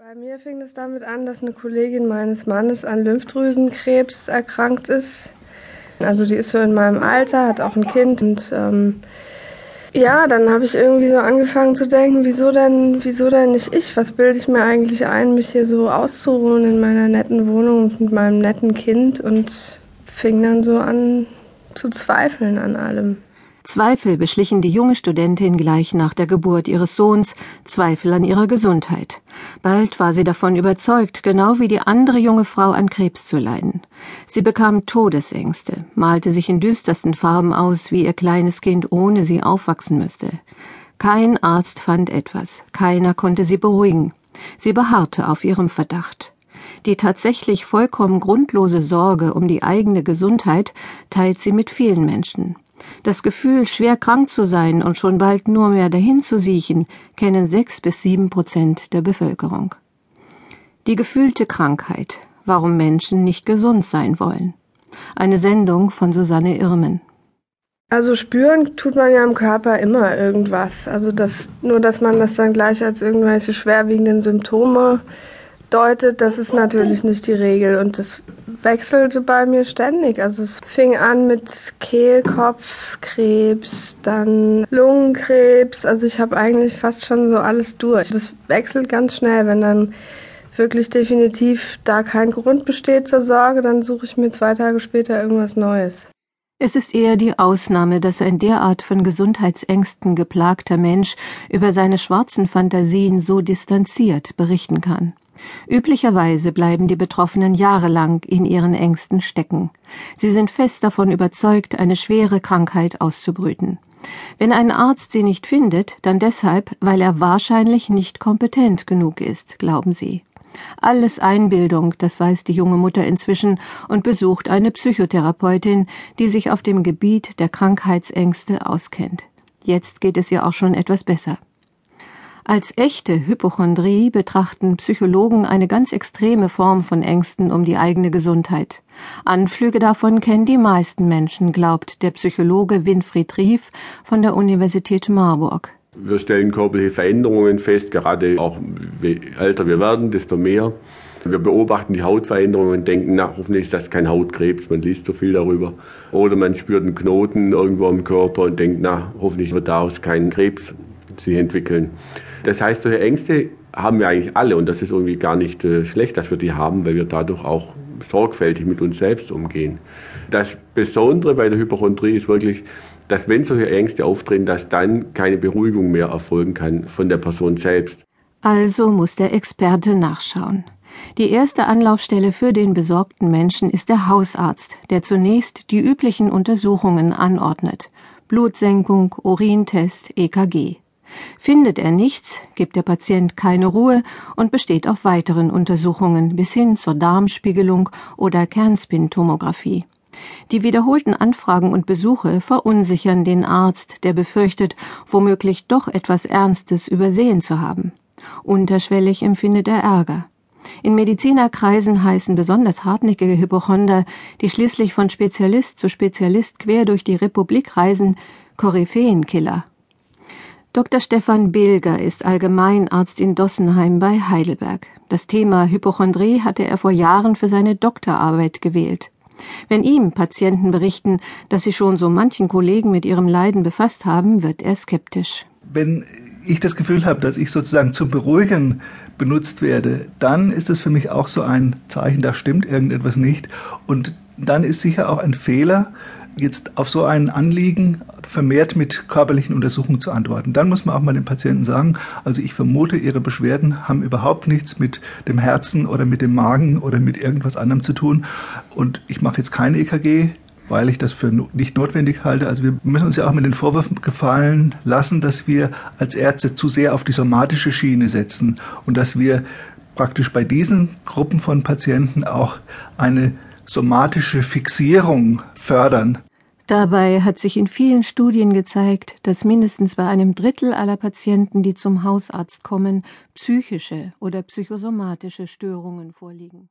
Bei mir fing es damit an, dass eine Kollegin meines Mannes an Lymphdrüsenkrebs erkrankt ist. Also die ist so in meinem Alter, hat auch ein Kind und ähm, ja, dann habe ich irgendwie so angefangen zu denken, wieso denn, wieso denn nicht ich? Was bilde ich mir eigentlich ein, mich hier so auszuruhen in meiner netten Wohnung mit meinem netten Kind und fing dann so an zu zweifeln an allem. Zweifel beschlichen die junge Studentin gleich nach der Geburt ihres Sohns, Zweifel an ihrer Gesundheit. Bald war sie davon überzeugt, genau wie die andere junge Frau an Krebs zu leiden. Sie bekam Todesängste, malte sich in düstersten Farben aus, wie ihr kleines Kind ohne sie aufwachsen müsste. Kein Arzt fand etwas, keiner konnte sie beruhigen. Sie beharrte auf ihrem Verdacht. Die tatsächlich vollkommen grundlose Sorge um die eigene Gesundheit teilt sie mit vielen Menschen. Das Gefühl, schwer krank zu sein und schon bald nur mehr dahin zu siechen, kennen sechs bis sieben Prozent der Bevölkerung. Die gefühlte Krankheit, warum Menschen nicht gesund sein wollen. Eine Sendung von Susanne Irmen. Also spüren tut man ja im Körper immer irgendwas. Also das, nur dass man das dann gleich als irgendwelche schwerwiegenden Symptome deutet, das ist natürlich nicht die Regel. Und das wechselte bei mir ständig. Also es fing an mit Kehlkopfkrebs, dann Lungenkrebs. Also ich habe eigentlich fast schon so alles durch. Das wechselt ganz schnell, wenn dann wirklich definitiv da kein Grund besteht zur Sorge, dann suche ich mir zwei Tage später irgendwas Neues. Es ist eher die Ausnahme, dass ein derart von Gesundheitsängsten geplagter Mensch über seine schwarzen Fantasien so distanziert berichten kann. Üblicherweise bleiben die Betroffenen jahrelang in ihren Ängsten stecken. Sie sind fest davon überzeugt, eine schwere Krankheit auszubrüten. Wenn ein Arzt sie nicht findet, dann deshalb, weil er wahrscheinlich nicht kompetent genug ist, glauben sie. Alles Einbildung, das weiß die junge Mutter inzwischen und besucht eine Psychotherapeutin, die sich auf dem Gebiet der Krankheitsängste auskennt. Jetzt geht es ihr auch schon etwas besser. Als echte Hypochondrie betrachten Psychologen eine ganz extreme Form von Ängsten um die eigene Gesundheit. Anflüge davon kennen die meisten Menschen, glaubt der Psychologe Winfried Rief von der Universität Marburg. Wir stellen körperliche Veränderungen fest, gerade auch je älter wir werden, desto mehr. Wir beobachten die Hautveränderungen und denken, na, hoffentlich ist das kein Hautkrebs, man liest so viel darüber. Oder man spürt einen Knoten irgendwo im Körper und denkt, na, hoffentlich wird daraus kein Krebs sich entwickeln. Das heißt, solche Ängste haben wir eigentlich alle und das ist irgendwie gar nicht äh, schlecht, dass wir die haben, weil wir dadurch auch sorgfältig mit uns selbst umgehen. Das Besondere bei der Hypochondrie ist wirklich, dass wenn solche Ängste auftreten, dass dann keine Beruhigung mehr erfolgen kann von der Person selbst. Also muss der Experte nachschauen. Die erste Anlaufstelle für den besorgten Menschen ist der Hausarzt, der zunächst die üblichen Untersuchungen anordnet. Blutsenkung, Urintest, EKG. Findet er nichts, gibt der Patient keine Ruhe und besteht auf weiteren Untersuchungen bis hin zur Darmspiegelung oder Kernspintomographie. Die wiederholten Anfragen und Besuche verunsichern den Arzt, der befürchtet, womöglich doch etwas Ernstes übersehen zu haben. Unterschwellig empfindet er Ärger. In Medizinerkreisen heißen besonders hartnäckige Hypochonder, die schließlich von Spezialist zu Spezialist quer durch die Republik reisen, Koryphäenkiller. Dr. Stefan Bilger ist Allgemeinarzt in Dossenheim bei Heidelberg. Das Thema Hypochondrie hatte er vor Jahren für seine Doktorarbeit gewählt. Wenn ihm Patienten berichten, dass sie schon so manchen Kollegen mit ihrem Leiden befasst haben, wird er skeptisch. Wenn ich das Gefühl habe, dass ich sozusagen zum Beruhigen benutzt werde, dann ist es für mich auch so ein Zeichen, da stimmt irgendetwas nicht. Und dann ist sicher auch ein Fehler, jetzt auf so ein Anliegen vermehrt mit körperlichen Untersuchungen zu antworten. Dann muss man auch mal dem Patienten sagen, also ich vermute, Ihre Beschwerden haben überhaupt nichts mit dem Herzen oder mit dem Magen oder mit irgendwas anderem zu tun. Und ich mache jetzt keine EKG, weil ich das für nicht notwendig halte. Also wir müssen uns ja auch mit den Vorwürfen gefallen lassen, dass wir als Ärzte zu sehr auf die somatische Schiene setzen und dass wir praktisch bei diesen Gruppen von Patienten auch eine somatische Fixierung fördern. Dabei hat sich in vielen Studien gezeigt, dass mindestens bei einem Drittel aller Patienten, die zum Hausarzt kommen, psychische oder psychosomatische Störungen vorliegen